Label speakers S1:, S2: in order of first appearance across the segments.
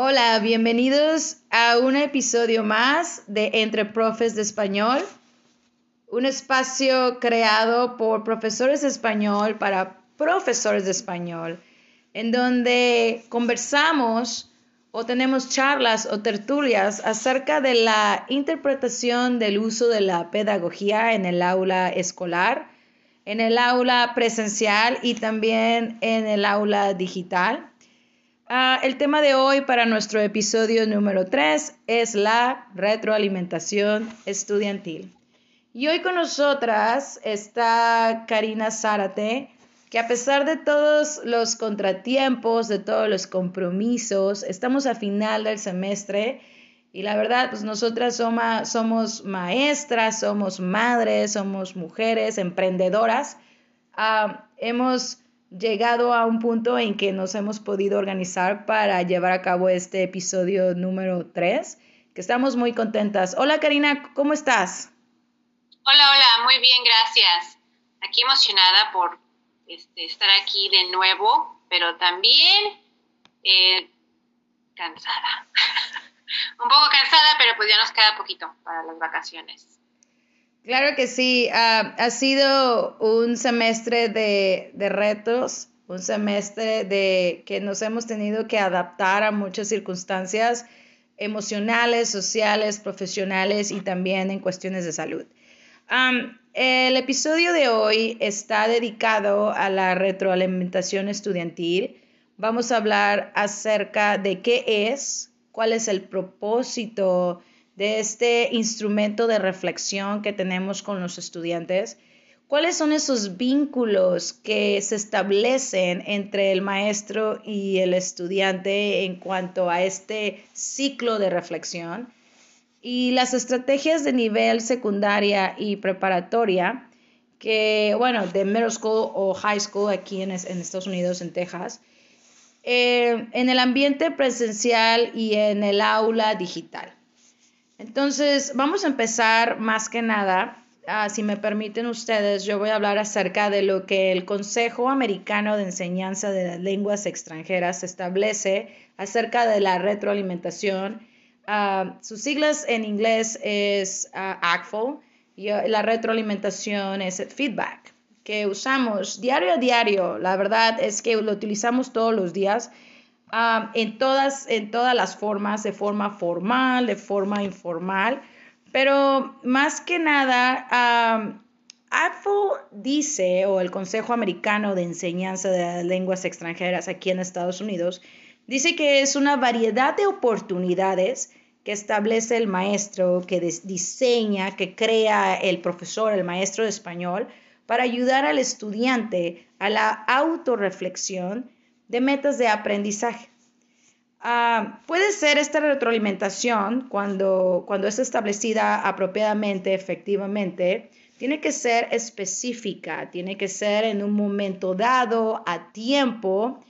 S1: Hola, bienvenidos a un episodio más de Entre Profes de Español, un espacio creado por profesores de español para profesores de español, en donde conversamos o tenemos charlas o tertulias acerca de la interpretación del uso de la pedagogía en el aula escolar, en el aula presencial y también en el aula digital. Ah, el tema de hoy para nuestro episodio número 3 es la retroalimentación estudiantil. Y hoy con nosotras está Karina Zárate, que a pesar de todos los contratiempos, de todos los compromisos, estamos a final del semestre y la verdad, pues nosotras somos, maestras, somos madres, somos mujeres, emprendedoras. Ah, hemos llegado a un punto en que nos hemos podido organizar para llevar a cabo este episodio número 3, que estamos muy contentas. Hola Karina, ¿cómo estás?
S2: Hola, hola, muy bien, gracias. Aquí emocionada por este, estar aquí de nuevo, pero también eh, cansada. un poco cansada, pero pues ya nos queda poquito para las vacaciones.
S1: Claro que sí, ah, ha sido un semestre de, retos, un semestre de que nos hemos tenido que adaptar a muchas circunstancias emocionales, sociales, profesionales y también en cuestiones de salud. el episodio de hoy está dedicado a la retroalimentación estudiantil. Vamos a hablar acerca de qué es, cuál es el propósito de este instrumento de reflexión que tenemos con los estudiantes, ¿cuáles son esos vínculos que se establecen entre el maestro y el estudiante en cuanto a este ciclo de reflexión? Y las estrategias de nivel secundaria y preparatoria, que, bueno, de middle school o high school aquí en, Estados Unidos, en Texas, eh, en el ambiente presencial y en el aula digital. Entonces, vamos a empezar más que nada, ah, si me permiten ustedes, yo voy a hablar acerca de lo que el Consejo Americano de Enseñanza de Lenguas Extranjeras establece acerca de la retroalimentación. Ah, sus siglas en inglés es uh, y la retroalimentación es feedback que usamos diario a diario. La verdad es que lo utilizamos todos los días en, todas, en todas las formas, de forma formal, de forma informal, pero más que nada, um, dice, o el Consejo Americano de Enseñanza de Lenguas Extranjeras aquí en Estados Unidos, dice que es una variedad de oportunidades que establece el maestro, que diseña, que crea el profesor, el maestro de español, para ayudar al estudiante a la autorreflexión de metas de aprendizaje. Ah, puede ser esta retroalimentación cuando, cuando es establecida apropiadamente, efectivamente, tiene que ser específica, tiene que ser en un momento dado, a tiempo,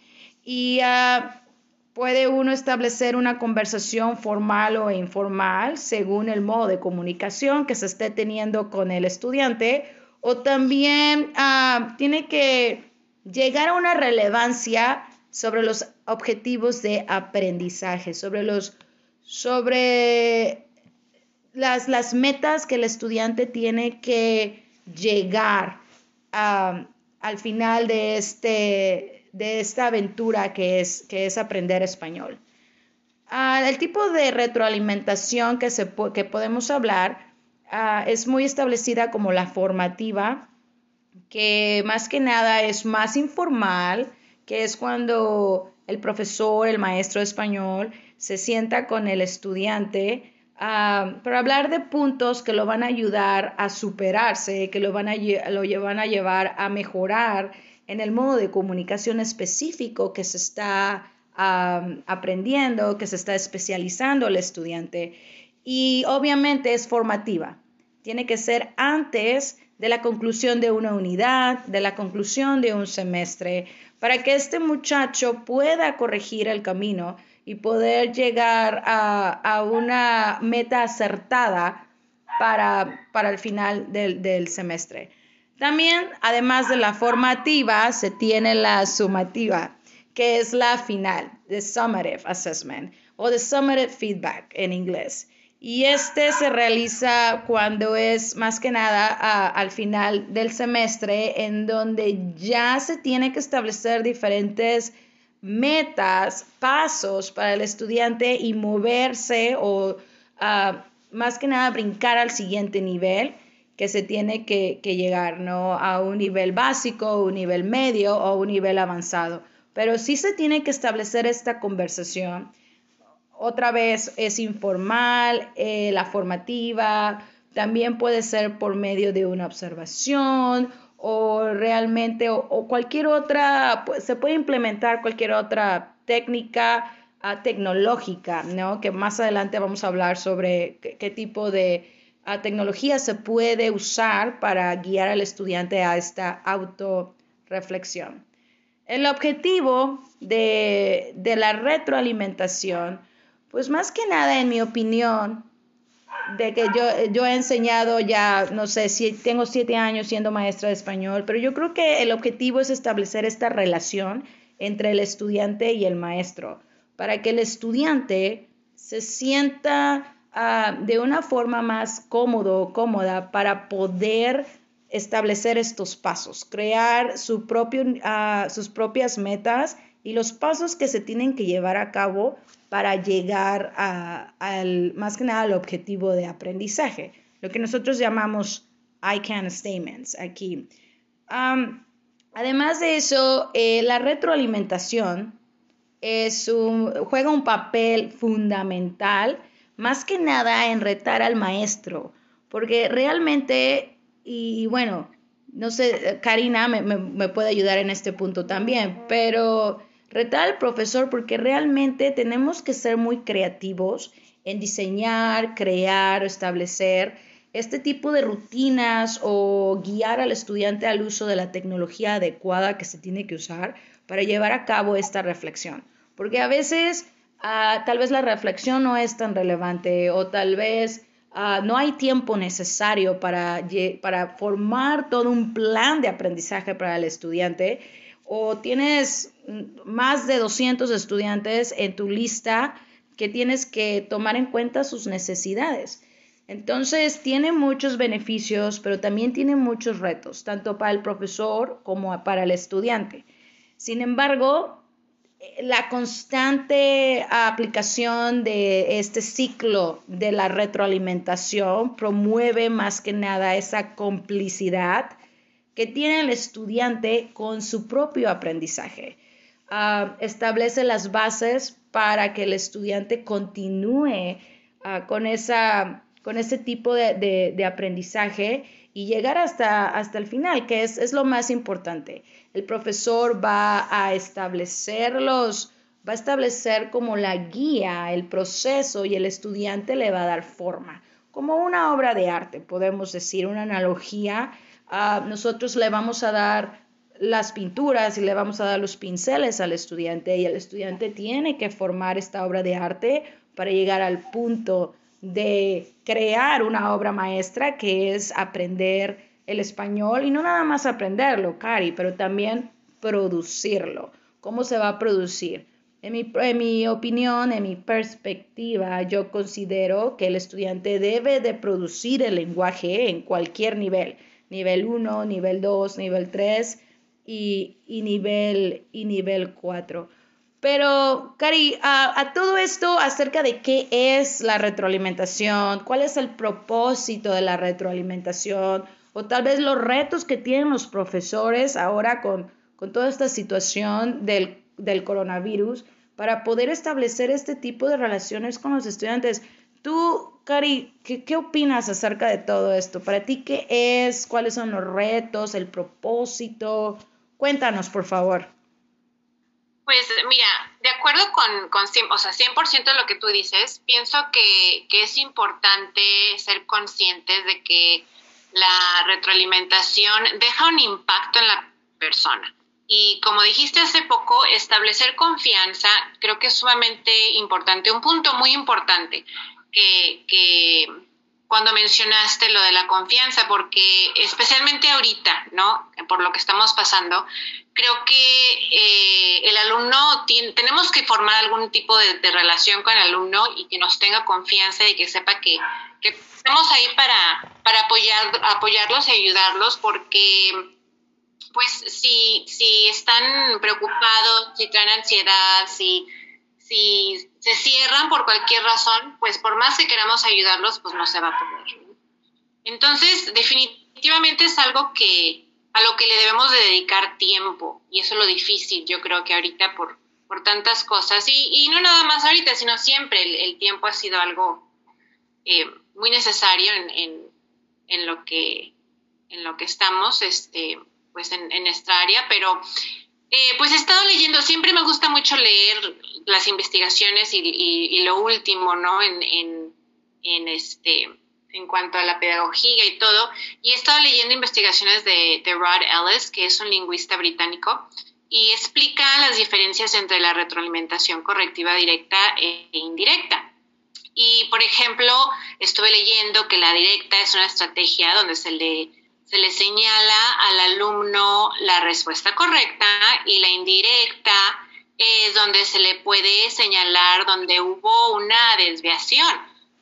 S1: y ah, puede uno establecer una conversación formal o informal según el modo de comunicación que se esté teniendo con el estudiante, o también ah, tiene que llegar a una relevancia sobre los objetivos de aprendizaje, sobre los sobre las, las metas que el estudiante tiene que llegar al final de, este, de esta aventura que es, que es aprender español. Ah, el tipo de retroalimentación que, se, que podemos hablar ah, es muy establecida como la formativa, que más que nada es más informal, que es cuando el profesor, el maestro español, se sienta con el estudiante ah, para hablar de puntos que lo van a ayudar a superarse, que lo van a, lo a llevar a mejorar en el modo de comunicación específico que se está ah, aprendiendo, que se está especializando el estudiante. Y obviamente es formativa. Tiene que ser antes de la conclusión de una unidad, de la conclusión de un semestre, para que este muchacho pueda corregir el camino y poder llegar a, una meta acertada para, para el final del, del, semestre. También, además de la formativa, se tiene la sumativa, que es la final, the summative assessment. o de summative feedback en inglés. Y este se realiza cuando es más que nada al final del semestre, en donde ya se tiene que establecer diferentes metas, pasos para el estudiante y moverse o más que nada brincar al siguiente nivel que se tiene que, que, llegar, ¿no? A un nivel básico, un nivel medio o un nivel avanzado. Pero sí se tiene que establecer esta conversación otra vez es informal, eh, la formativa, también puede ser por medio de una observación o realmente o, cualquier otra, pues, se puede implementar cualquier otra técnica ah, tecnológica, ¿no? Que más adelante vamos a hablar sobre qué, tipo de ah, tecnología se puede usar para guiar al estudiante a esta autorreflexión. El objetivo de, de la retroalimentación pues más que nada, en mi opinión, de que yo, yo he enseñado ya, no sé, si tengo siete años siendo maestra de español, pero yo creo que el objetivo es establecer esta relación entre el estudiante y el maestro, para que el estudiante se sienta ah, de una forma más cómodo, cómoda, para poder establecer estos pasos, crear su propio, ah, sus propias metas y los pasos que se tienen que llevar a cabo para llegar al, más que nada al objetivo de aprendizaje, lo que nosotros llamamos I can statements aquí. además de eso, eh, la retroalimentación es un, juega un papel fundamental, más que nada en retar al maestro, porque realmente, y, bueno, no sé, Karina me, me, puede ayudar en este punto también, pero retar al profesor porque realmente tenemos que ser muy creativos en diseñar, crear, establecer este tipo de rutinas o guiar al estudiante al uso de la tecnología adecuada que se tiene que usar para llevar a cabo esta reflexión. Porque a veces ah, tal vez la reflexión no es tan relevante o tal vez ah, no hay tiempo necesario para, para formar todo un plan de aprendizaje para el estudiante o tienes más de 200 estudiantes en tu lista que tienes que tomar en cuenta sus necesidades. Entonces, tiene muchos beneficios, pero también tiene muchos retos, tanto para el profesor como para el estudiante. Sin embargo, la constante aplicación de este ciclo de la retroalimentación promueve más que nada esa complicidad que tiene el estudiante con su propio aprendizaje. Ah, establece las bases para que el estudiante continúe ah, con, con ese tipo de, aprendizaje y llegar hasta, hasta el final, que es, es, lo más importante. El profesor va a establecerlos, va a establecer como la guía, el proceso y el estudiante le va a dar forma, como una obra de arte, podemos decir, una analogía nosotros le vamos a dar las pinturas y le vamos a dar los pinceles al estudiante y el estudiante tiene que formar esta obra de arte para llegar al punto de crear una obra maestra que es aprender el español y no nada más aprenderlo, Cari, pero también producirlo. ¿Cómo se va a producir? En mi, en mi, opinión, en mi perspectiva, yo considero que el estudiante debe de producir el lenguaje en cualquier nivel nivel 1, nivel 2, nivel 3 y, nivel, y nivel 4. Pero, Cari, a, todo esto acerca de qué es la retroalimentación, cuál es el propósito de la retroalimentación, o tal vez los retos que tienen los profesores ahora con, con toda esta situación del, del coronavirus para poder establecer este tipo de relaciones con los estudiantes. Tú, Cari, ¿qué, opinas acerca de todo esto? ¿Para ti qué es? ¿Cuáles son los retos? ¿El propósito? Cuéntanos, por favor.
S2: Pues mira, de acuerdo con, con o sea, 100% de lo que tú dices, pienso que, que es importante ser conscientes de que la retroalimentación deja un impacto en la persona. Y como dijiste hace poco, establecer confianza creo que es sumamente importante, un punto muy importante que, cuando mencionaste lo de la confianza, porque especialmente ahorita, ¿no? Por lo que estamos pasando, creo que eh, el alumno, tenemos que formar algún tipo de, relación con el alumno y que nos tenga confianza y que sepa que, estamos ahí para, para apoyar, apoyarlos y ayudarlos, porque pues si, si están preocupados, si traen ansiedad, si si se cierran por cualquier razón, pues por más que queramos ayudarlos, pues no se va a poder. Entonces, definitivamente es algo que a lo que le debemos de dedicar tiempo y eso es lo difícil, yo creo que ahorita por, por tantas cosas y, y no nada más ahorita, sino siempre el, tiempo ha sido algo eh, muy necesario en, en, lo que en lo que estamos, este, pues en, en nuestra área, pero eh, pues he estado leyendo, siempre me gusta mucho leer las investigaciones y, lo último, ¿no? En, en, este, en cuanto a la pedagogía y todo. Y he estado leyendo investigaciones de, de Rod Ellis, que es un lingüista británico, y explica las diferencias entre la retroalimentación correctiva directa e indirecta. Y, por ejemplo, estuve leyendo que la directa es una estrategia donde se le se le señala al alumno la respuesta correcta y la indirecta es donde se le puede señalar donde hubo una desviación,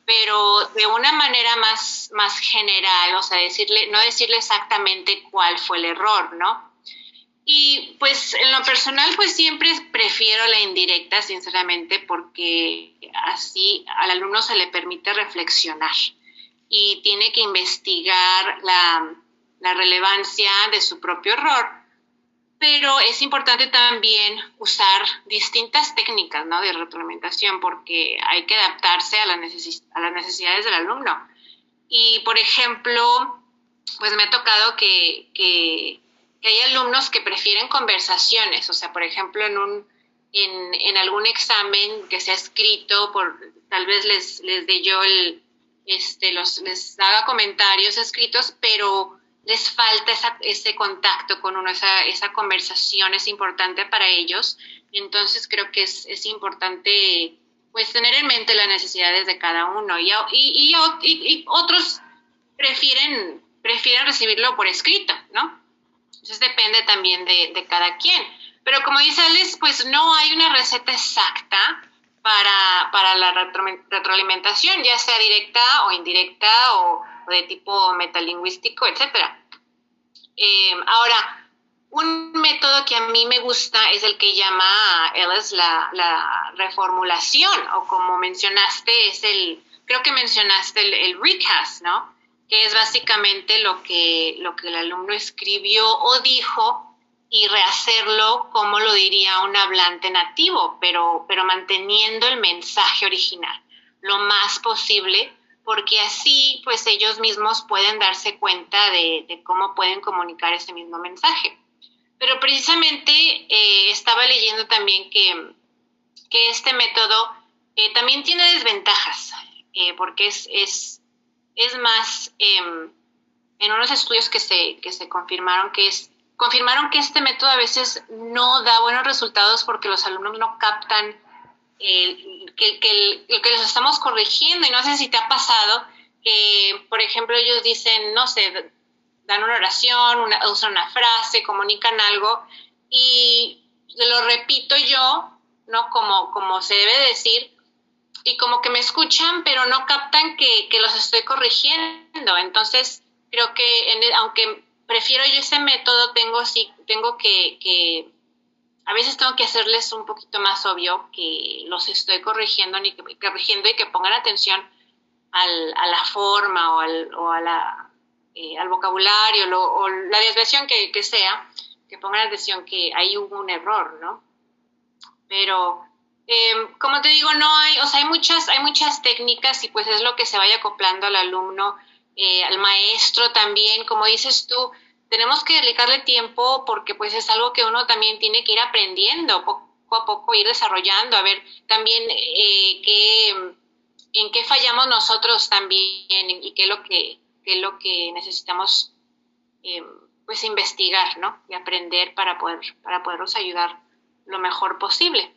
S2: pero de una manera más, más general, o sea, decirle, no decirle exactamente cuál fue el error, ¿no? Y pues en lo personal, pues siempre prefiero la indirecta, sinceramente, porque así al alumno se le permite reflexionar y tiene que investigar la, la relevancia de su propio error, pero es importante también usar distintas técnicas ¿no? de retroalimentación porque hay que adaptarse a, a las necesidades del alumno. Y, por ejemplo, pues me ha tocado que, que, hay alumnos que prefieren conversaciones, o sea, por ejemplo, en, un, en, en algún examen que se ha escrito, por, tal vez les, les dé yo el, este, los, les haga comentarios escritos, pero les falta ese contacto con uno, esa, conversación es importante para ellos. Entonces creo que es, importante pues tener en mente las necesidades de cada uno y, y, otros prefieren, prefieren recibirlo por escrito, ¿no? Entonces depende también de, cada quien. Pero como dice Alex, pues no hay una receta exacta para, para la retroalimentación, ya sea directa o indirecta de tipo metalingüístico, etcétera. Eh, ahora, un método que a mí me gusta es el que llama Ellis la, la reformulación, o como mencionaste, es el, creo que mencionaste el, recast, ¿no? Que es básicamente lo que, lo que el alumno escribió o dijo y rehacerlo como lo diría un hablante nativo, pero, pero manteniendo el mensaje original lo más posible porque así pues ellos mismos pueden darse cuenta de, cómo pueden comunicar ese mismo mensaje. Pero precisamente eh, estaba leyendo también que, que este método eh, también tiene desventajas, eh, porque es, es, es más, em, en unos estudios que se, que se confirmaron que es, confirmaron que este método a veces no da buenos resultados porque los alumnos no captan que, que, que los estamos corrigiendo y no sé si te ha pasado que, por ejemplo, ellos dicen, no sé, dan una oración, una, usan una frase, comunican algo y lo repito yo, ¿no? Como, como se debe decir y como que me escuchan, pero no captan que, que los estoy corrigiendo. Entonces, creo que aunque prefiero yo ese método, tengo, sí, tengo que, que a veces tengo que hacerles un poquito más obvio que los estoy corrigiendo, y que pongan atención a la forma o al, eh, vocabulario o la desviación que, sea, que pongan atención que ahí hubo un error, ¿no? Pero, em, como te digo, no hay, o sea, hay muchas técnicas y pues es lo que se vaya acoplando al alumno, eh, al maestro también, como dices tú, tenemos que dedicarle tiempo porque pues es algo que uno también tiene que ir aprendiendo poco a poco, ir desarrollando, a ver también eh, qué, en qué fallamos nosotros también y qué es lo que, qué es lo que necesitamos eh, pues investigar, ¿no? Y aprender para poder, para podernos ayudar lo mejor posible.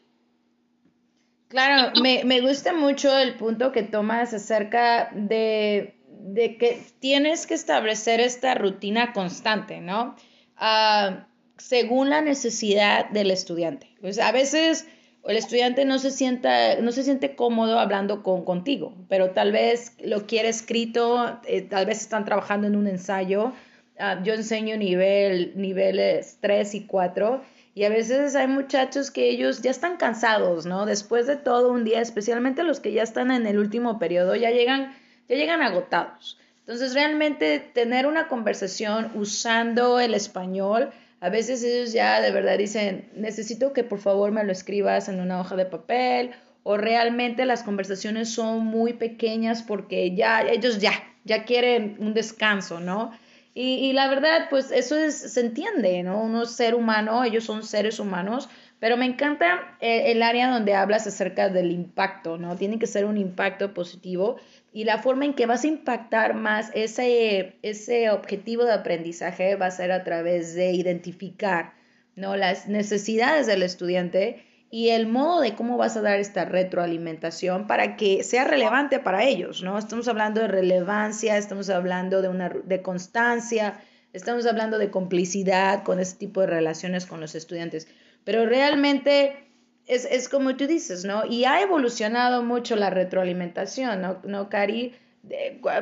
S1: Claro, me, me gusta mucho el punto que tomas acerca de de que tienes que establecer esta rutina constante, ¿no? Ah, según la necesidad del estudiante. Pues a veces el estudiante no se, sienta, no se siente cómodo hablando con, contigo, pero tal vez lo quiere escrito, eh, tal vez están trabajando en un ensayo. Ah, yo enseño nivel, niveles 3 y 4 y a veces hay muchachos que ellos ya están cansados, ¿no? Después de todo un día, especialmente los que ya están en el último periodo, ya llegan, ya llegan agotados. Entonces, realmente tener una conversación usando el español a veces ellos ya de verdad dicen, necesito que por favor me lo escribas en una hoja de papel o realmente las conversaciones son muy pequeñas porque ya ellos ya, ya quieren un descanso, ¿no? Y, la verdad, pues eso es, se entiende, ¿no? Uno es ser humano, ellos son seres humanos, pero me encanta el, el área donde hablas acerca del impacto, ¿no? Tiene que ser un impacto positivo y la forma en que vas a impactar más ese, ese objetivo de aprendizaje va a ser a través de identificar ¿no? las necesidades del estudiante y el modo de cómo vas a dar esta retroalimentación para que sea relevante para ellos, ¿no? Estamos hablando de relevancia, estamos hablando de una de constancia, estamos hablando de complicidad con ese tipo de relaciones con los estudiantes, pero realmente es, es, como tú dices, ¿no? Y ha evolucionado mucho la retroalimentación, ¿no, ¿No Cari?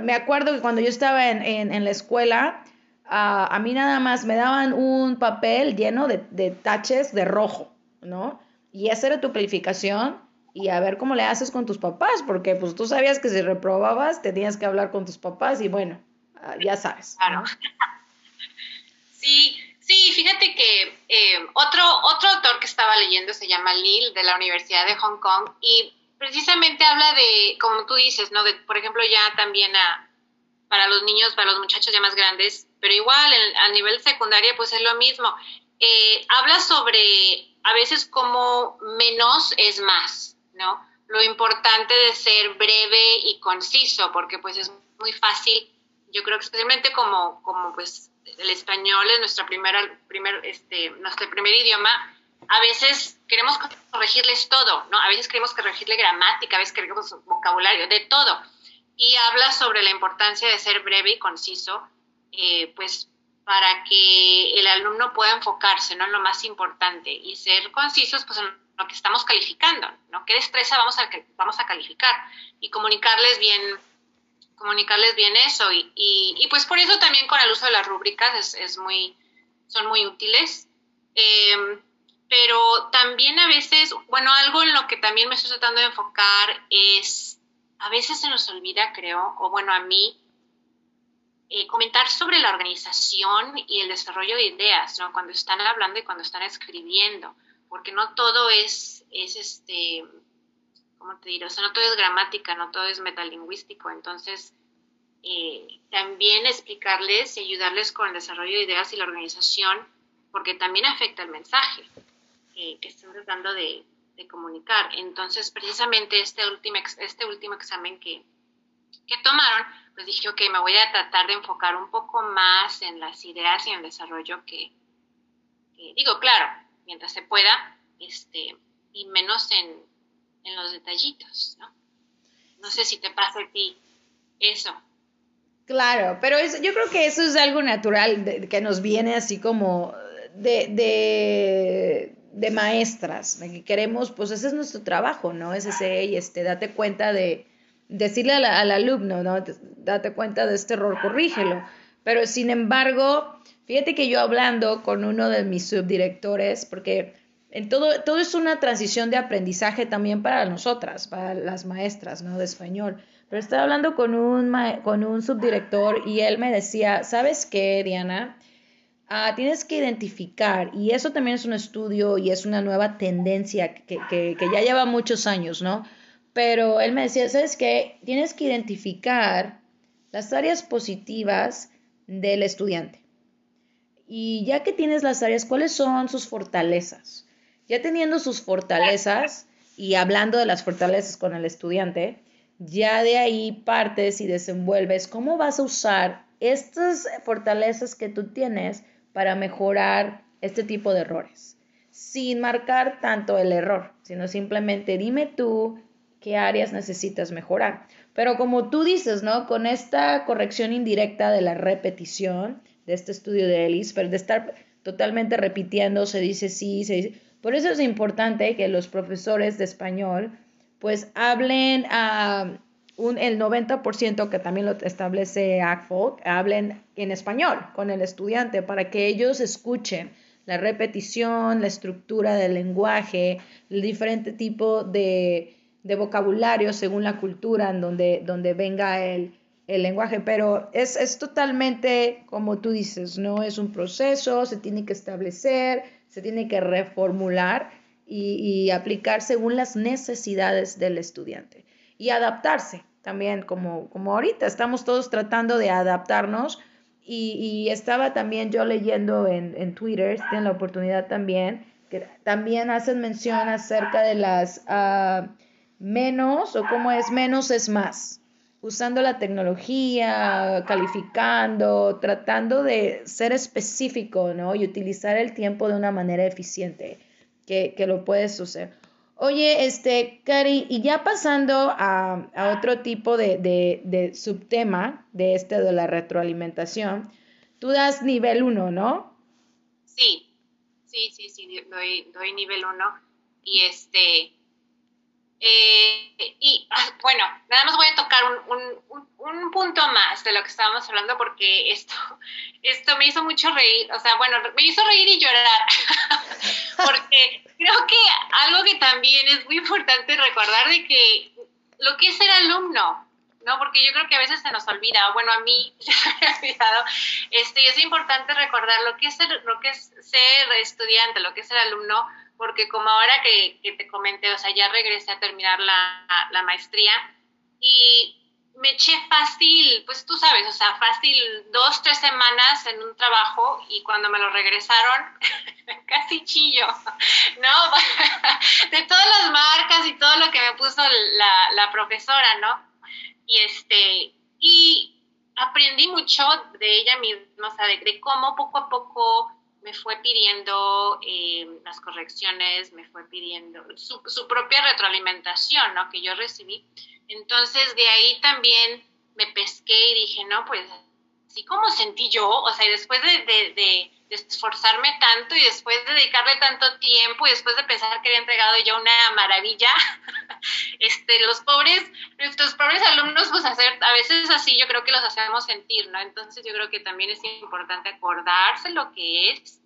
S1: me acuerdo que cuando yo estaba en, en, la escuela, a mí nada más me daban un papel lleno de, de taches de rojo, ¿no? Y esa era tu calificación y a ver cómo le haces con tus papás, porque pues tú sabías que si reprobabas tenías que hablar con tus papás y bueno, ah, ya sabes.
S2: Claro. Sí, Sí, fíjate que eh, otro, otro estaba leyendo se llama Lil, de la Universidad de Hong Kong, y precisamente habla de, como tú dices, ¿no? De, por ejemplo, ya también a, para los niños, para los muchachos ya más grandes, pero igual a nivel secundaria, pues es lo mismo. Eh, habla sobre a veces como menos es más, ¿no? Lo importante de ser breve y conciso, porque pues es muy fácil, yo creo que especialmente como, como pues el español es nuestra primera, primer, este, nuestro primer idioma, a veces queremos corregirles todo, ¿no? A veces queremos corregirle gramática, a veces queremos vocabulario, de todo. Y habla sobre la importancia de ser breve y conciso, eh, pues para que el alumno pueda enfocarse, ¿no? En lo más importante y ser concisos, pues en lo que estamos calificando, ¿no? ¿Qué destreza vamos a, vamos a calificar? Y comunicarles bien comunicarles bien eso y, y, pues por eso también con el uso de las rúbricas es, es muy, son muy útiles. Em, pero también a veces, bueno, algo en lo que también me estoy tratando de enfocar es, a veces se nos olvida, creo, o bueno, a mí, eh, comentar sobre la organización y el desarrollo de ideas, ¿no? Cuando están hablando y cuando están escribiendo, porque no todo es, es este, ¿cómo te diré? O sea, no todo es gramática, no todo es metalingüístico. Entonces, eh, también explicarles y ayudarles con el desarrollo de ideas y la organización, porque también afecta el mensaje que están tratando de, comunicar. Entonces, precisamente este último, este último examen que, que tomaron, pues dije, ok, me voy a tratar de enfocar un poco más en las ideas y en el desarrollo que, que digo, claro, mientras se pueda, este, y menos en, en los detallitos, ¿no? No sé si te pasa a ti eso.
S1: Claro, pero yo creo que eso es algo natural que nos viene así como de, de, de, maestras, que queremos, pues ese es nuestro trabajo, ¿no? Es ese, y este, date cuenta de, decirle al alumno, ¿no? Date cuenta de este error, corrígelo. Pero sin embargo, fíjate que yo hablando con uno de mis subdirectores, porque en todo, todo es una transición de aprendizaje también para nosotras, para las maestras ¿no? de español. Pero estaba hablando con un, con un subdirector y él me decía, ¿sabes qué, Diana? Ah, tienes que identificar, y eso también es un estudio y es una nueva tendencia que, que, que ya lleva muchos años, ¿no? Pero él me decía, ¿sabes qué? Tienes que identificar las áreas positivas del estudiante. Y ya que tienes las áreas, ¿cuáles son sus fortalezas? Ya teniendo sus fortalezas y hablando de las fortalezas con el estudiante, ya de ahí partes y desenvuelves cómo vas a usar estas fortalezas que tú tienes para mejorar este tipo de errores, sin marcar tanto el error, sino simplemente dime tú qué áreas necesitas mejorar. Pero como tú dices, ¿no? Con esta corrección indirecta de la repetición, de este estudio de Ellis, pero de estar totalmente repitiendo, se dice sí, se dice... Por eso es importante que los profesores de español pues hablen a un, el 90% que también lo establece ACFOC, hablen en español con el estudiante para que ellos escuchen la repetición, la estructura del lenguaje, el diferente tipo de, de vocabulario según la cultura en donde, donde venga el, el lenguaje, pero es, es, totalmente como tú dices, no es un proceso, se tiene que establecer, se tiene que reformular y, aplicar según las necesidades del estudiante y adaptarse también, como, como ahorita estamos todos tratando de adaptarnos y, estaba también yo leyendo en, en Twitter, tienen la oportunidad también, que también hacen mención acerca de las uh, menos o cómo es menos es más, usando la tecnología, calificando, tratando de ser específico, ¿no? Y utilizar el tiempo de una manera eficiente, que, que lo puedes usar. Oye, este, Cari, y ya pasando a, otro tipo de, subtema de este de la retroalimentación, tú das nivel 1, ¿no?
S2: Sí, sí, sí, sí, doy, doy nivel 1. Y este, eh, y ah, bueno, nada más voy a tocar un, un, un, punto más de lo que estábamos hablando porque esto, esto me hizo mucho reír, o sea, bueno, me hizo reír y llorar, porque creo que algo que también es muy importante recordar de que lo que es ser alumno, ¿no? Porque yo creo que a veces se nos olvida, bueno, a mí se me ha olvidado, este, es importante recordar lo que es ser, lo que es ser estudiante, lo que es ser alumno, porque como ahora que, te comenté, o sea, ya regresé a terminar la, la, maestría y me eché fácil, pues tú sabes, o sea, fácil dos, tres semanas en un trabajo y cuando me lo regresaron, casi chillo, ¿no? de todas las marcas y todo lo que me puso la, la profesora, ¿no? Y este, y aprendí mucho de ella misma, o sea, de cómo poco a poco me fue pidiendo eh, las correcciones, me fue pidiendo su, propia retroalimentación, ¿no? Que yo recibí. Entonces, de ahí también me pesqué y dije, no, pues, así como sentí yo, o sea, y después de, de, esforzarme tanto y después de dedicarle tanto tiempo y después de pensar que había entregado ya una maravilla, este, los pobres, nuestros pobres alumnos, pues hacer, a veces así yo creo que los hacemos sentir, ¿no? Entonces yo creo que también es importante acordarse lo que es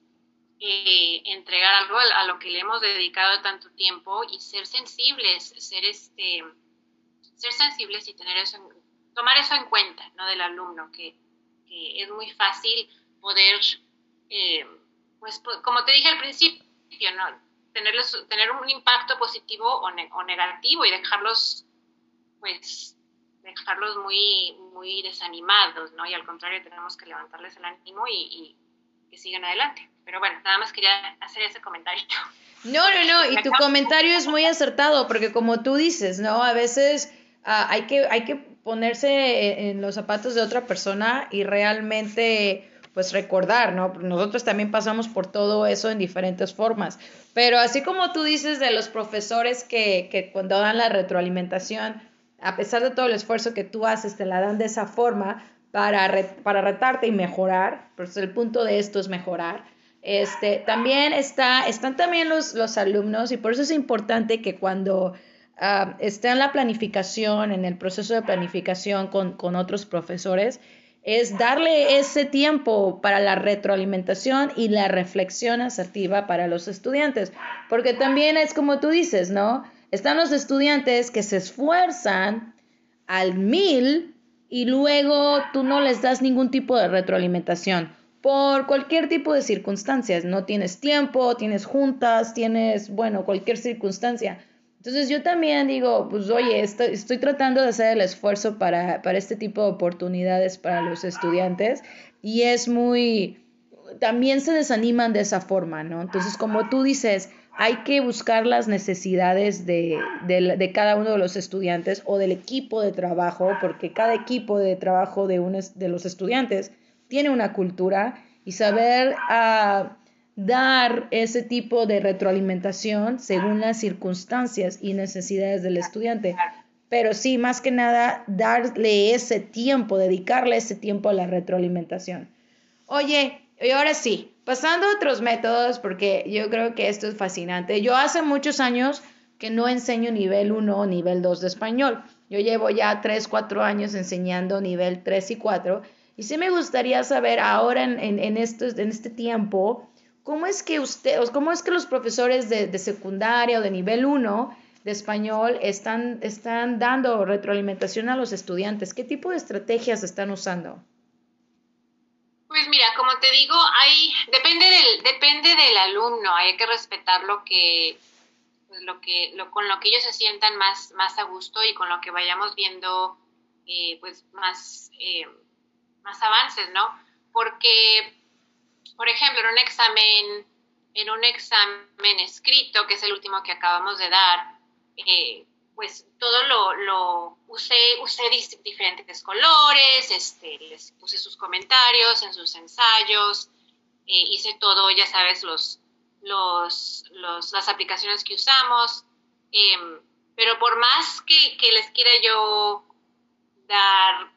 S2: eh, entregar algo a, lo que le hemos dedicado tanto tiempo y ser sensibles, ser este, ser sensibles y tener eso, tomar eso en cuenta, ¿no? Del alumno, que, es muy fácil poder, eh, pues, como te dije al principio, ¿no? Tenerles, tener un impacto positivo o, o negativo y dejarlos, pues, dejarlos muy, muy desanimados, ¿no? Y al contrario, tenemos que levantarles el ánimo y, que sigan adelante. Pero bueno, nada más quería hacer ese comentario.
S1: No, no, no, y tu comentario es muy acertado, porque como tú dices, ¿no? A veces ah, hay, que, hay que ponerse en los zapatos de otra persona y realmente pues recordar, ¿no? Nosotros también pasamos por todo eso en diferentes formas. Pero así como tú dices de los profesores que, que cuando dan la retroalimentación, a pesar de todo el esfuerzo que tú haces, te la dan de esa forma para, para retarte y mejorar, pues el punto de esto es mejorar. Este, también está, están también los, los alumnos y por eso es importante que cuando uh, en la planificación, en el proceso de planificación con, con otros profesores, es darle ese tiempo para la retroalimentación y la reflexión asertiva para los estudiantes, porque también es como tú dices, ¿no? Están los estudiantes que se esfuerzan al mil y luego tú no les das ningún tipo de retroalimentación por cualquier tipo de circunstancias. No tienes tiempo, tienes juntas, tienes, bueno, cualquier circunstancia. Entonces yo también digo, pues oye, estoy, estoy tratando de hacer el esfuerzo para, para este tipo de oportunidades para los estudiantes y es muy, también se desaniman de esa forma, ¿no? Entonces, como tú dices, hay que buscar las necesidades de, de, cada uno de los estudiantes o del equipo de trabajo, porque cada equipo de trabajo de, un, de los estudiantes tiene una cultura y saber ah, dar ese tipo de retroalimentación según las circunstancias y necesidades del estudiante. pero sí, más que nada, darle ese tiempo, dedicarle ese tiempo a la retroalimentación. Oye, y ahora sí, pasando a otros métodos, porque yo creo que esto es fascinante. Yo hace muchos años que no enseño nivel 1 o nivel 2 de español. Yo llevo ya 3, 4 años enseñando nivel 3 y 4. Y sí me gustaría saber ahora en, en, en este tiempo, ¿cómo es que usted, cómo es que los profesores de, de secundaria o de nivel 1 de español están, están dando retroalimentación a los estudiantes? ¿Qué tipo de estrategias están usando?
S2: Pues mira, como te digo, hay depende del depende del alumno, hay que respetar lo que lo que lo, con lo que ellos se sientan más más a gusto y con lo que vayamos viendo eh, pues más eh, más avances, ¿no? Porque por ejemplo, en un examen en un examen escrito, que es el último que acabamos de dar, eh, pues todo lo, lo usé, usé diferentes colores, este, les puse sus comentarios en sus ensayos, eh, hice todo, ya sabes, los, los, los las aplicaciones que usamos, em, pero por más que, que, les quiera yo dar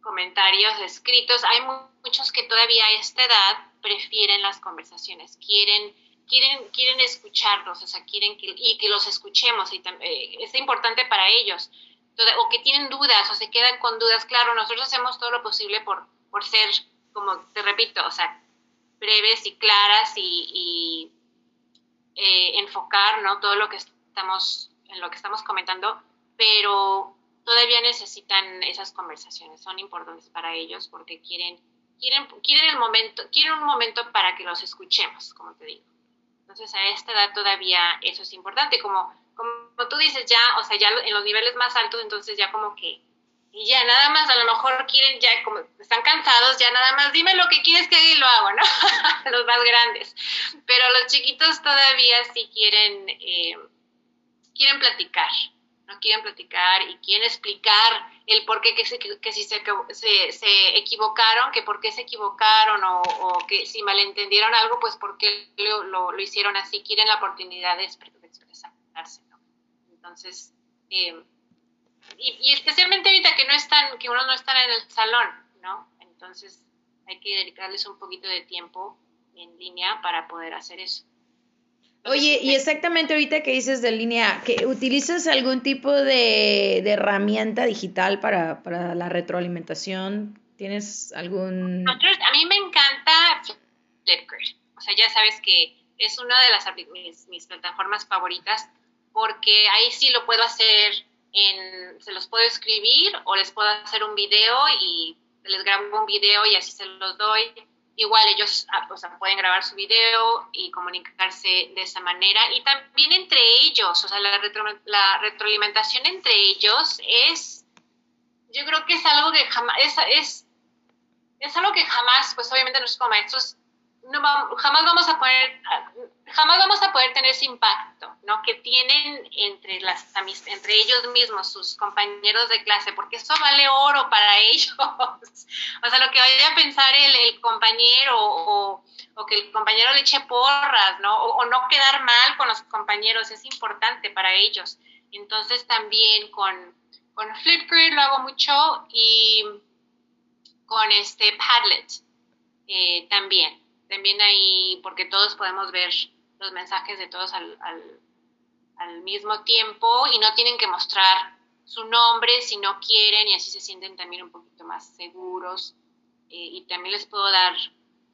S2: comentarios escritos, hay muchos que todavía a esta edad prefieren las conversaciones, quieren quieren, quieren escucharlos, o sea, quieren que, y que los escuchemos, y eh, es importante para ellos, o que tienen dudas o se quedan con dudas, claro, nosotros hacemos todo lo posible por, por ser, como te repito, o sea, breves y claras y, eh, enfocar, ¿no? Todo lo que estamos, en lo que estamos comentando, pero todavía necesitan esas conversaciones, son importantes para ellos porque quieren, quieren, quieren el momento, quieren un momento para que los escuchemos, como te digo. Entonces, a esta edad todavía eso es importante. Como, como tú dices, ya, o sea, ya en los niveles más altos, entonces ya como que, y ya nada más, a lo mejor quieren, ya como están cansados, ya nada más, dime lo que quieres que haga y lo hago, ¿no? los más grandes. Pero los chiquitos todavía sí quieren, eh, quieren platicar quieren platicar y quieren explicar el por qué, que, que si se, se, equivocaron, que por qué se equivocaron o, que si malentendieron algo, pues por qué lo, lo, hicieron así, quieren la oportunidad de, expresarse. ¿no? Entonces, eh, y, especialmente ahorita que no están, que uno no está en el salón, ¿no? Entonces hay que dedicarles un poquito de tiempo en línea para poder hacer eso.
S1: Oye, y exactamente ahorita que dices de línea, que ¿utilizas algún tipo de, herramienta digital para, la retroalimentación? ¿Tienes algún...?
S2: a mí me encanta Flipgrid. O sea, ya sabes que es una de las mis, plataformas favoritas porque ahí sí lo puedo hacer en, se los puedo escribir o les puedo hacer un video y les grabo un video y así se los doy igual ellos ah, o sea, pueden grabar su video y comunicarse de esa manera. Y también entre ellos, o sea, la, la retroalimentación entre ellos es, yo creo que es algo que jamás, es, es, algo que jamás, pues obviamente nuestros maestros no jamás vamos a poder jamás vamos a poder tener ese impacto ¿no? que tienen entre las entre ellos mismos sus compañeros de clase porque eso vale oro para ellos. O sea lo que vaya a pensar el, el compañero o, que el compañero le eche porras no o, no quedar mal con los compañeros es importante para ellos. Entonces también con con Flipgrid lo hago mucho y con este Padlet eh, también también ahí, porque todos podemos ver los mensajes de todos al, al, mismo tiempo y no tienen que mostrar su nombre si no quieren y así se sienten también un poquito más seguros. Eh, y también les puedo dar,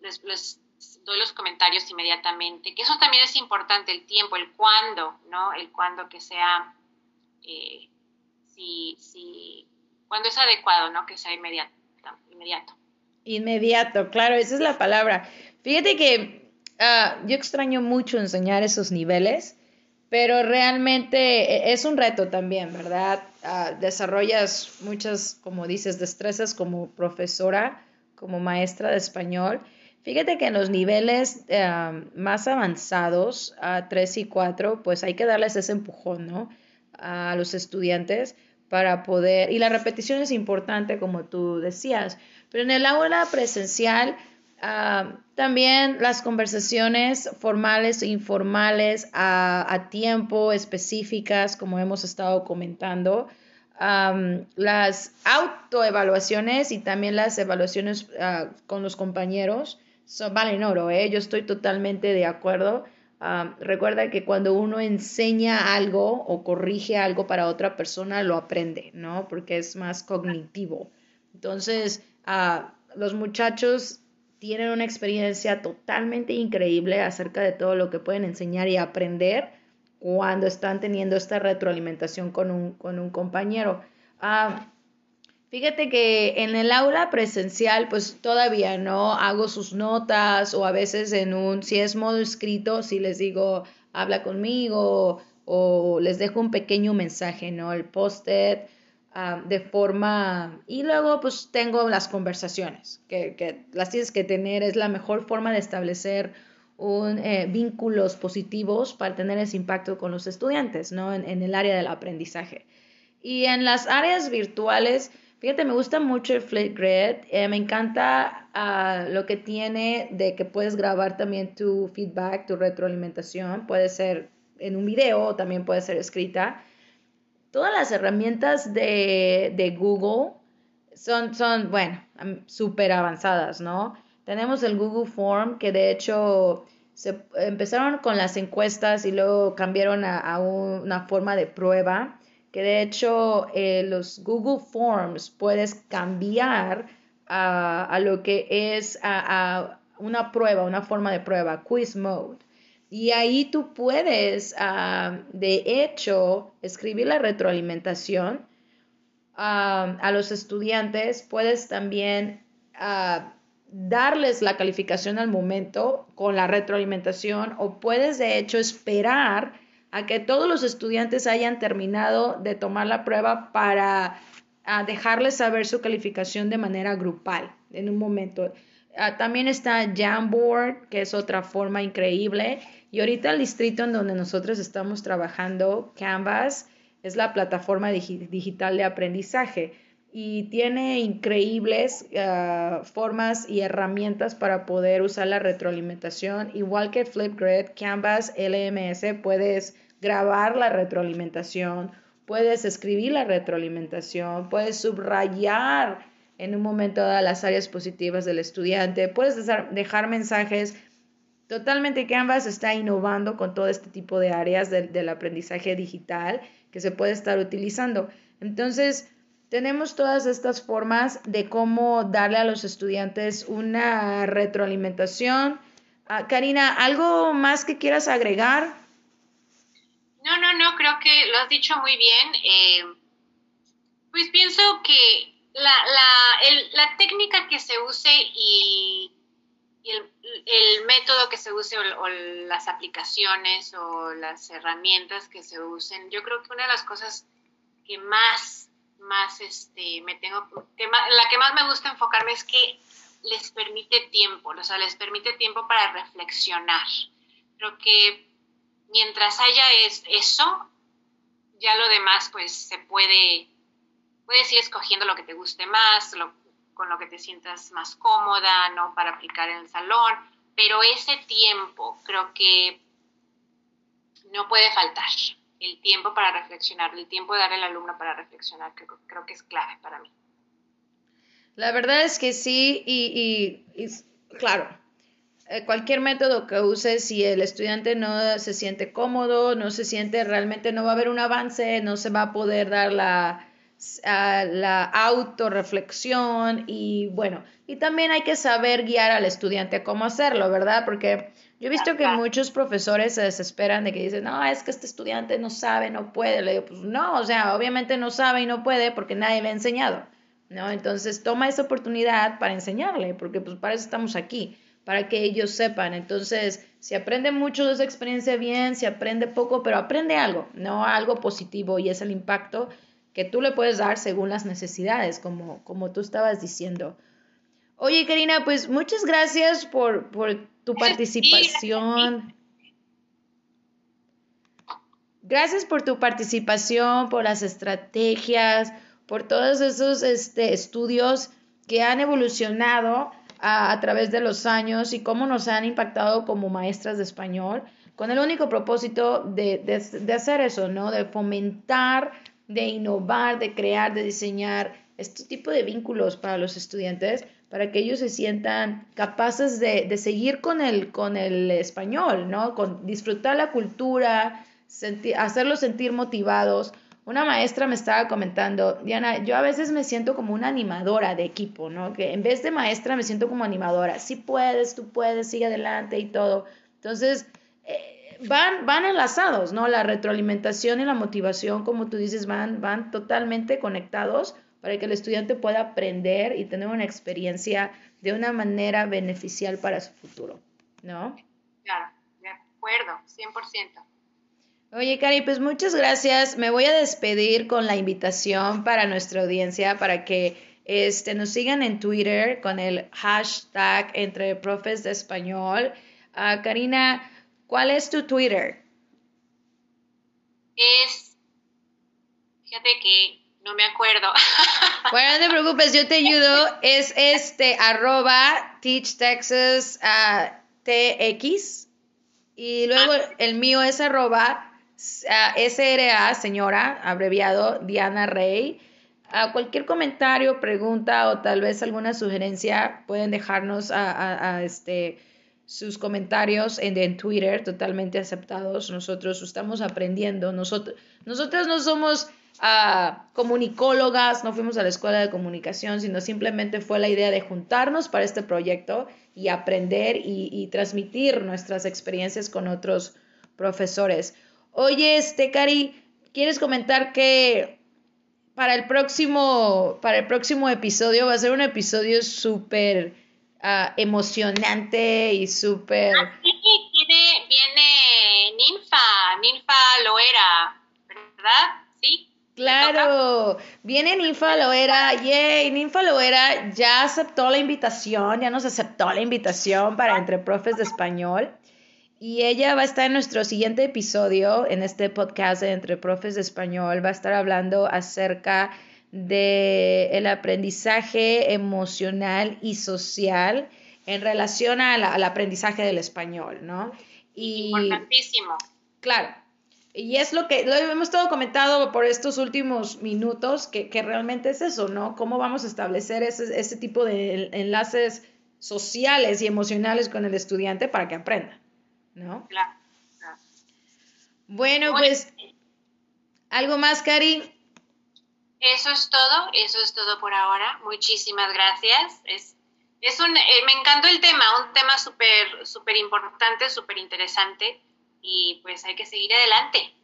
S2: les, doy los comentarios inmediatamente, que eso también es importante, el tiempo, el cuándo, ¿no? El cuándo que sea, eh, si, si, cuando es adecuado, ¿no? Que sea inmediato. Inmediato,
S1: inmediato claro, esa es la palabra. Fíjate que ah, yo extraño mucho enseñar esos niveles, pero realmente e, es un reto también, ¿verdad? Ah, desarrollas muchas, como dices, destrezas como profesora, como maestra de español. Fíjate que en los niveles ah, más avanzados, a 3 y 4, pues hay que darles ese empujón, ¿no? A los estudiantes para poder, y la repetición es importante, como tú decías, pero en el aula presencial, Ah, también las conversaciones formales e informales a, tiempo, específicas, como hemos estado comentando, las autoevaluaciones y también las evaluaciones ah, con los compañeros son, valen oro, ¿eh? yo estoy totalmente de acuerdo. recuerda que cuando uno enseña algo o corrige algo para otra persona, lo aprende, ¿no? Porque es más cognitivo. Entonces, ah, los muchachos tienen una experiencia totalmente increíble acerca de todo lo que pueden enseñar y aprender cuando están teniendo esta retroalimentación con un, con un compañero. Ah, fíjate que en el aula presencial, pues todavía no hago sus notas o a veces en un, si es modo escrito, si les digo, habla conmigo o les dejo un pequeño mensaje, ¿no? El post-it Ah, de forma... Y luego pues tengo las conversaciones, que, que, las tienes que tener, es la mejor forma de establecer un, eh, vínculos positivos para tener ese impacto con los estudiantes, ¿no? En, el área del aprendizaje. Y en las áreas virtuales, fíjate, me gusta mucho el Flipgrid, eh, me encanta ah, lo que tiene de que puedes grabar también tu feedback, tu retroalimentación, puede ser en un video o también puede ser escrita todas las herramientas de, Google son, son, bueno, súper avanzadas, ¿no? Tenemos el Google Form, que de hecho se empezaron con las encuestas y luego cambiaron a, una forma de prueba, que de hecho eh, los Google Forms puedes cambiar a, lo que es a una prueba, una forma de prueba, quiz mode. Y ahí tú puedes, ah, de hecho, escribir la retroalimentación ah, a los estudiantes. Puedes también ah, darles la calificación al momento con la retroalimentación o puedes, de hecho, esperar a que todos los estudiantes hayan terminado de tomar la prueba para dejarles saber su calificación de manera grupal en un momento. también está Jamboard, que es otra forma increíble. Y ahorita el distrito en donde nosotros estamos trabajando, Canvas, es la plataforma digital de aprendizaje y tiene increíbles ah, formas y herramientas para poder usar la retroalimentación. Igual que Flipgrid, Canvas, LMS, puedes grabar la retroalimentación, puedes escribir la retroalimentación, puedes subrayar en un momento dado las áreas positivas del estudiante, puedes dejar mensajes Totalmente Canvas está innovando con todo este tipo de áreas del, aprendizaje digital que se puede estar utilizando. Entonces, tenemos todas estas formas de cómo darle a los estudiantes una retroalimentación. Ah, Karina, ¿algo más que quieras agregar?
S2: No, no, no, creo que lo has dicho muy bien. Eh, pues pienso que la, la técnica que se use y el, método que se use o, las aplicaciones o las herramientas que se usen, yo creo que una de las cosas que más, más, este, me tengo, la que más me gusta enfocarme es que les permite tiempo, o sea, les permite tiempo para reflexionar. Creo que mientras haya eso, ya lo demás, pues se puede, puedes ir escogiendo lo que te guste más, lo, con lo que te sientas más cómoda, ¿no? Para aplicar en el salón, pero ese tiempo creo que no puede faltar. El tiempo para reflexionar, el tiempo de darle al alumno para reflexionar, creo, creo que es clave para mí.
S1: La verdad es que sí, y, y, claro, eh, cualquier método que uses, si el estudiante no se siente cómodo, no se siente realmente, no va a haber un avance, no se va a poder dar la, la autorreflexión y bueno, y también hay que saber guiar al estudiante cómo hacerlo, ¿verdad? Porque yo he visto que muchos profesores se desesperan de que dicen, no, es que este estudiante no sabe, no puede. Le digo, pues no, o sea, obviamente no sabe y no puede porque nadie le ha enseñado, ¿no? Entonces toma esa oportunidad para enseñarle, porque pues para eso estamos aquí, para que ellos sepan. Entonces, si aprende mucho de esa experiencia bien, si aprende poco, pero aprende algo, ¿no? Algo positivo y es el impacto que tú le puedes dar según las necesidades, como, como tú estabas diciendo. Oye, Karina, pues muchas gracias por, tu participación. Gracias por tu participación, por las estrategias, por todos esos este, estudios que han evolucionado a, través de los años y cómo nos han impactado como maestras de español, con el único propósito de, de hacer eso, ¿no? De fomentar de innovar, de crear, de diseñar este tipo de vínculos para los estudiantes, para que ellos se sientan capaces de, seguir con el, con el español, ¿no? Con disfrutar la cultura, hacerlos sentir motivados. Una maestra me estaba comentando, Diana, yo a veces me siento como una animadora de equipo, ¿no? Que en vez de maestra me siento como animadora. Sí puedes, tú puedes, sigue adelante y todo. Entonces, van, van enlazados, ¿no? La retroalimentación y la motivación, como tú dices, van, van totalmente conectados para que el estudiante pueda aprender y tener una experiencia de una manera beneficial para su futuro, ¿no?
S2: Claro, de acuerdo, 100%.
S1: Oye, Cari, pues muchas gracias. Me voy a despedir con la invitación para nuestra audiencia para que este, nos sigan en Twitter con el hashtag entre profes de español. Uh, Karina, ¿cuál es tu Twitter?
S2: Es, fíjate que no me acuerdo.
S1: Bueno, no te preocupes, yo te ayudo. Es este arroba Teach Texas uh, TX. Y luego ah. el mío es arroba SRA, señora, abreviado Diana Rey. A cualquier comentario, pregunta o tal vez alguna sugerencia, pueden dejarnos a, este, sus comentarios en, Twitter, totalmente aceptados. Nosotros estamos aprendiendo. Nosotros, no somos uh, comunicólogas, no fuimos a la escuela de comunicación, sino simplemente fue la idea de juntarnos para este proyecto y aprender y, y transmitir nuestras experiencias con otros profesores. Oye, este, Cari, ¿quieres comentar que para el próximo, para el próximo episodio va a ser un episodio súper uh, emocionante y súper...
S2: Ah, sí, viene, viene Ninfa, Ninfa Loera, ¿verdad? Sí.
S1: Claro, viene Ninfa Loera, yay, Ninfa Loera ya aceptó la invitación, ya nos aceptó la invitación para Entre Profes de Español. Y ella va a estar en nuestro siguiente episodio, en este podcast de Entre Profes de Español, va a estar hablando acerca de el aprendizaje emocional y social en relación al aprendizaje del español, ¿no?
S2: Y, Importantísimo.
S1: Claro. Y es lo que lo hemos todo comentado por estos últimos minutos, que, que realmente es eso, ¿no? Cómo vamos a establecer ese, ese tipo de enlaces sociales y emocionales con el estudiante para que aprenda. ¿no?
S2: Claro.
S1: Bueno, pues, ¿algo más, Cari?
S2: Eso es todo, eso es todo por ahora. Muchísimas gracias. Es, es un, eh, me encantó el tema, un tema súper, súper importante, súper interesante y pues hay que seguir adelante.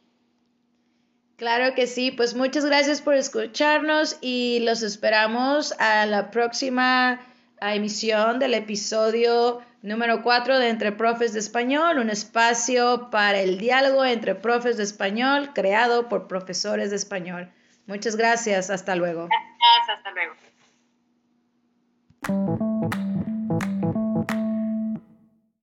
S1: Claro que sí, pues muchas gracias por escucharnos y los esperamos a la próxima emisión del episodio Número 4 de Entre Profes de Español, un espacio para el diálogo entre profes de español creado por profesores de español. Muchas gracias, hasta luego.
S2: Gracias, hasta luego.